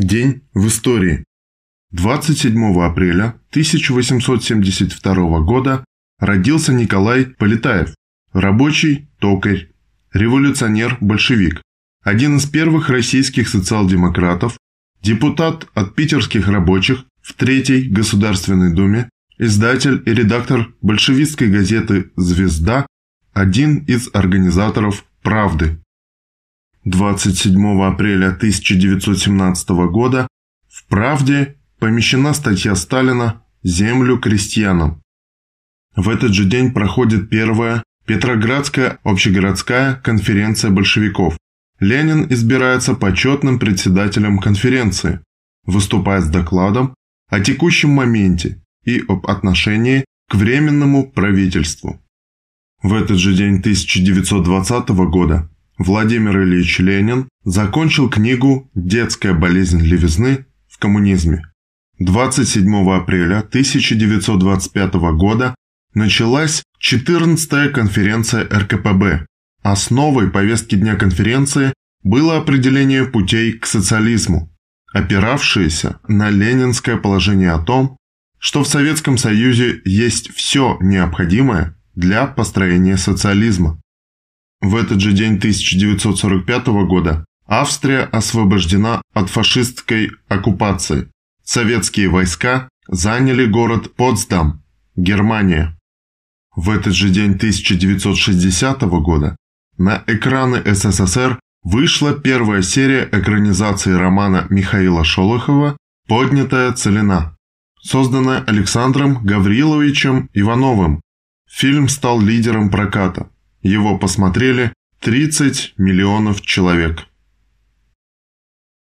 День в истории. 27 апреля 1872 года родился Николай Полетаев, рабочий токарь, революционер-большевик, один из первых российских социал-демократов, депутат от питерских рабочих в Третьей Государственной Думе, издатель и редактор большевистской газеты «Звезда», один из организаторов «Правды». 27 апреля 1917 года в «Правде» помещена статья Сталина «Землю крестьянам». В этот же день проходит первая Петроградская общегородская конференция большевиков. Ленин избирается почетным председателем конференции, выступая с докладом о текущем моменте и об отношении к Временному правительству. В этот же день 1920 года Владимир Ильич Ленин закончил книгу «Детская болезнь левизны в коммунизме». 27 апреля 1925 года началась 14-я конференция РКПБ. Основой повестки дня конференции было определение путей к социализму, опиравшееся на ленинское положение о том, что в Советском Союзе есть все необходимое для построения социализма. В этот же день 1945 года Австрия освобождена от фашистской оккупации. Советские войска заняли город Потсдам, Германия. В этот же день 1960 года на экраны СССР вышла первая серия экранизации романа Михаила Шолохова «Поднятая целина», созданная Александром Гавриловичем Ивановым. Фильм стал лидером проката. Его посмотрели 30 миллионов человек.